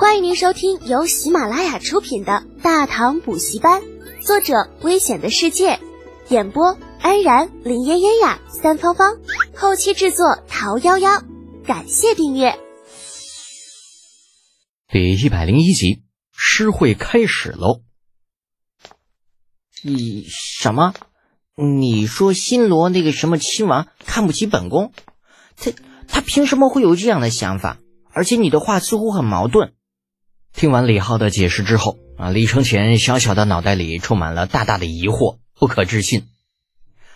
欢迎您收听由喜马拉雅出品的《大唐补习班》，作者：危险的世界，演播：安然、林嫣嫣呀、三芳芳，后期制作：桃夭夭。感谢订阅。第一百零一集，诗会开始喽。你什么？你说新罗那个什么亲王看不起本宫？他他凭什么会有这样的想法？而且你的话似乎很矛盾。听完李浩的解释之后啊，李承前小小的脑袋里充满了大大的疑惑，不可置信。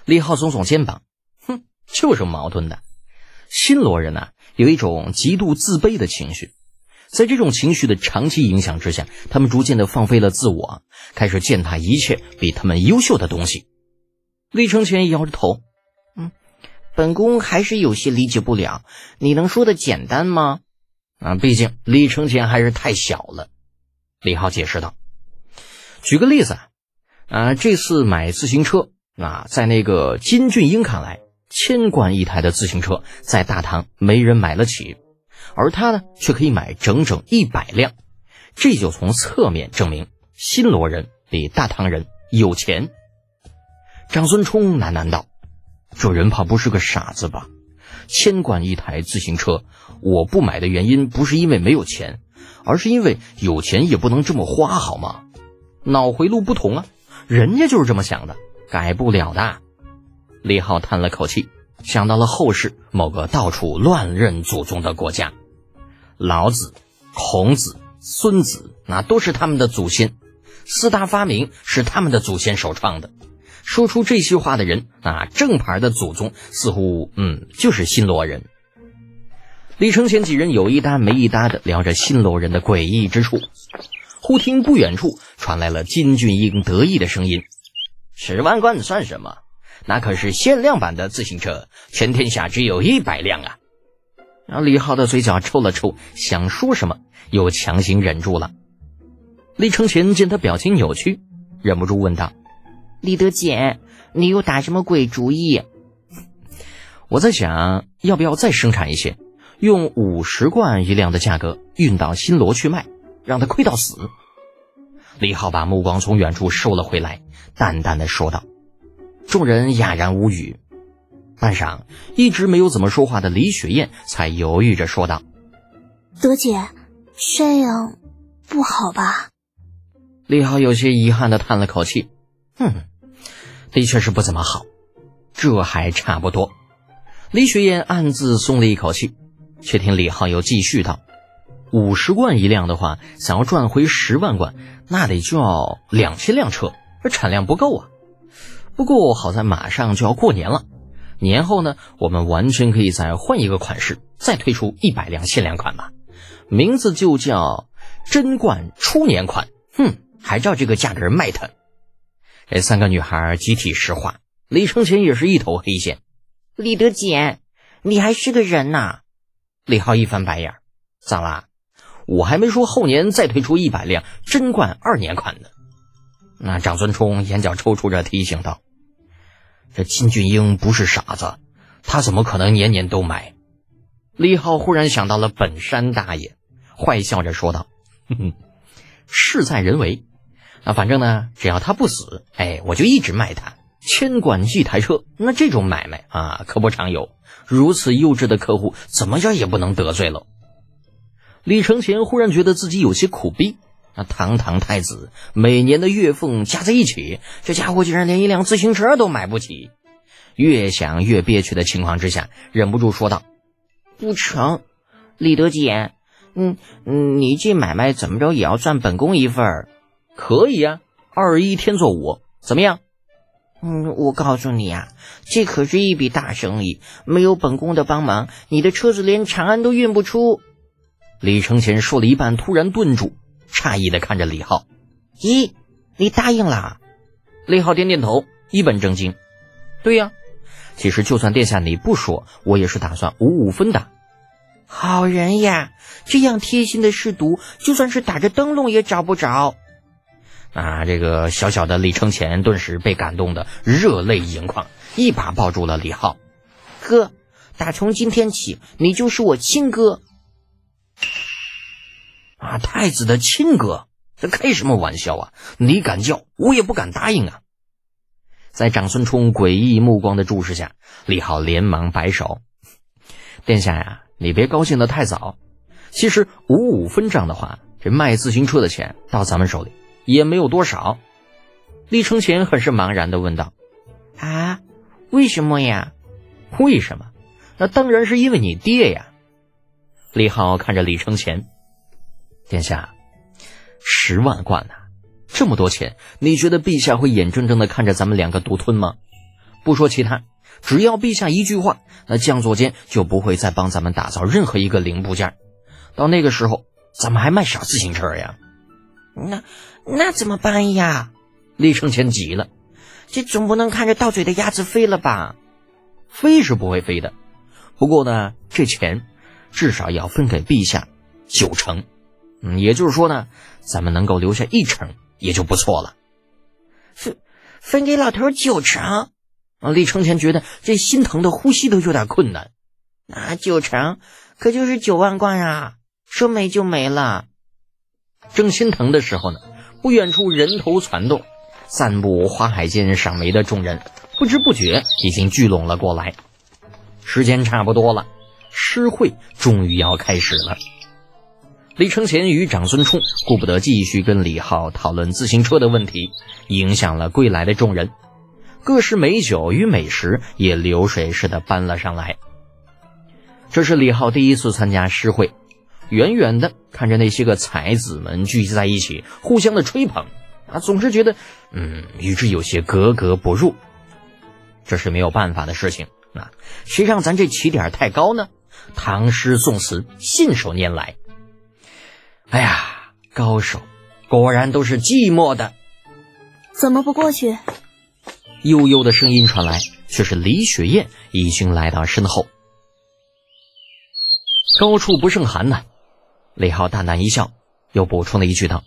李浩耸耸肩膀，哼，就是矛盾的。新罗人呐，有一种极度自卑的情绪，在这种情绪的长期影响之下，他们逐渐的放飞了自我，开始践踏一切比他们优秀的东西。李承前摇着头，嗯，本宫还是有些理解不了，你能说的简单吗？啊，毕竟李承乾还是太小了。李浩解释道：“举个例子啊，啊，这次买自行车啊，在那个金俊英看来，千贯一台的自行车在大唐没人买得起，而他呢，却可以买整整一百辆。这就从侧面证明新罗人比大唐人有钱。”长孙冲喃喃道：“这人怕不是个傻子吧？千贯一台自行车。”我不买的原因不是因为没有钱，而是因为有钱也不能这么花，好吗？脑回路不同啊，人家就是这么想的，改不了的。李浩叹了口气，想到了后世某个到处乱认祖宗的国家，老子、孔子、孙子，那都是他们的祖先，四大发明是他们的祖先首创的。说出这些话的人，啊，正牌的祖宗似乎，嗯，就是新罗人。李承前几人有一搭没一搭的聊着新罗人的诡异之处，忽听不远处传来了金俊英得意的声音：“十万贯算什么？那可是限量版的自行车，全天下只有一百辆啊！”然后李浩的嘴角抽了抽，想说什么，又强行忍住了。李承前见他表情扭曲，忍不住问道：“李德简，你又打什么鬼主意？”我在想，要不要再生产一些？用五十贯一辆的价格运到新罗去卖，让他亏到死。李浩把目光从远处收了回来，淡淡的说道。众人哑然无语。半晌，一直没有怎么说话的李雪燕才犹豫着说道：“德姐，这样不好吧？”李浩有些遗憾的叹了口气：“哼，的确是不怎么好。这还差不多。”李雪燕暗自松了一口气。却听李浩又继续道：“五十贯一辆的话，想要赚回十万贯，那得就要两千辆车，这产量不够啊。不过好在马上就要过年了，年后呢，我们完全可以再换一个款式，再推出一百辆限量款吧，名字就叫贞观初年款。哼，还照这个价格卖它。”这三个女孩集体石化，李承前也是一头黑线。李德简，你还是个人呐！李浩一翻白眼，咋啦？我还没说后年再推出一百辆贞观二年款呢。那长孙冲眼角抽搐着提醒道：“这金俊英不是傻子，他怎么可能年年都买？”李浩忽然想到了本山大爷，坏笑着说道：“哼哼，事在人为。啊，反正呢，只要他不死，哎，我就一直卖他。千管一台车，那这种买卖啊，可不常有。”如此幼稚的客户，怎么着也不能得罪了。李承前忽然觉得自己有些苦逼。那堂堂太子，每年的月俸加在一起，这家伙竟然连一辆自行车都买不起。越想越憋屈的情况之下，忍不住说道：“不成，李德简，嗯嗯，你这买卖怎么着也要赚本宫一份儿？可以呀，二一天作五，怎么样？”嗯，我告诉你啊，这可是一笔大生意，没有本宫的帮忙，你的车子连长安都运不出。李承前说了一半，突然顿住，诧异的看着李浩：“咦，你答应了？”李浩点点头，一本正经：“对呀，其实就算殿下你不说，我也是打算五五分的。”好人呀，这样贴心的侍读，就算是打着灯笼也找不着。啊！这个小小的李承前顿时被感动的热泪盈眶，一把抱住了李浩。哥，打从今天起，你就是我亲哥。啊！太子的亲哥，这开什么玩笑啊！你敢叫，我也不敢答应啊！在长孙冲诡异目光的注视下，李浩连忙摆手：“殿下呀，你别高兴的太早。其实五五分账的话，这卖自行车的钱到咱们手里也没有多少。”李承前很是茫然的问道：“啊，为什么呀？为什么？那当然是因为你爹呀！”李浩看着李承前：“殿下，十万贯呐！”这么多钱，你觉得陛下会眼睁睁的看着咱们两个独吞吗？不说其他，只要陛下一句话，那将作间就不会再帮咱们打造任何一个零部件。到那个时候，咱们还卖啥自行车呀？那那怎么办呀？李承前急了，这总不能看着到嘴的鸭子飞了吧？飞是不会飞的，不过呢，这钱至少要分给陛下九成。嗯，也就是说呢，咱们能够留下一成。也就不错了，分分给老头九成。啊，李承前觉得这心疼的呼吸都有点困难。那九成可就是九万贯啊，说没就没了。正心疼的时候呢，不远处人头攒动，散步花海间赏梅的众人不知不觉已经聚拢了过来。时间差不多了，诗会终于要开始了。李承前与长孙冲顾不得继续跟李浩讨论自行车的问题，影响了归来的众人。各式美酒与美食也流水似的搬了上来。这是李浩第一次参加诗会，远远的看着那些个才子们聚集在一起，互相的吹捧，啊，总是觉得，嗯，与之有些格格不入。这是没有办法的事情啊，谁让咱这起点太高呢？唐诗宋词信手拈来。哎呀，高手果然都是寂寞的。怎么不过去？悠悠的声音传来，却是李雪燕已经来到身后。高处不胜寒呐。李浩淡淡一笑，又补充了一句道：“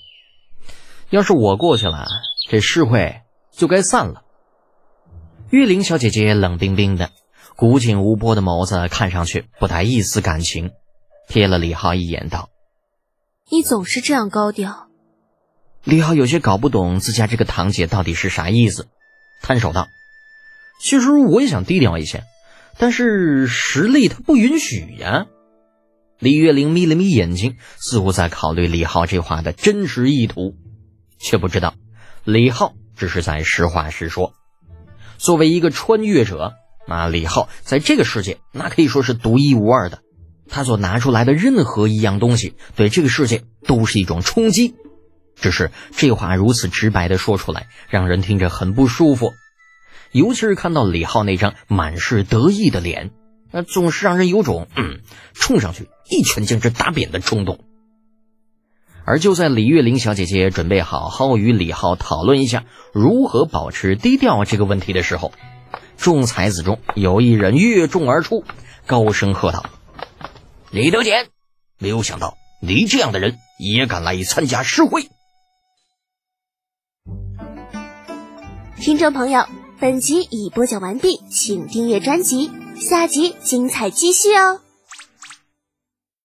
要是我过去了，这诗会就该散了。”玉玲小姐姐冷冰冰的，古井无波的眸子看上去不带一丝感情，瞥了李浩一眼，道。你总是这样高调，李浩有些搞不懂自家这个堂姐到底是啥意思，摊手道：“其实我也想低调一些，但是实力他不允许呀。”李月玲眯了眯眼睛，似乎在考虑李浩这话的真实意图，却不知道李浩只是在实话实说。作为一个穿越者，那李浩在这个世界那可以说是独一无二的。他所拿出来的任何一样东西，对这个世界都是一种冲击。只是这话如此直白的说出来，让人听着很不舒服。尤其是看到李浩那张满是得意的脸，那总是让人有种嗯，冲上去一拳将之打扁的冲动。而就在李月玲小姐姐准备好好与李浩讨论一下如何保持低调这个问题的时候，众才子中有一人越众而出，高声喝道。李德俭，没有想到你这样的人也敢来参加诗会。听众朋友，本集已播讲完毕，请订阅专辑，下集精彩继续哦。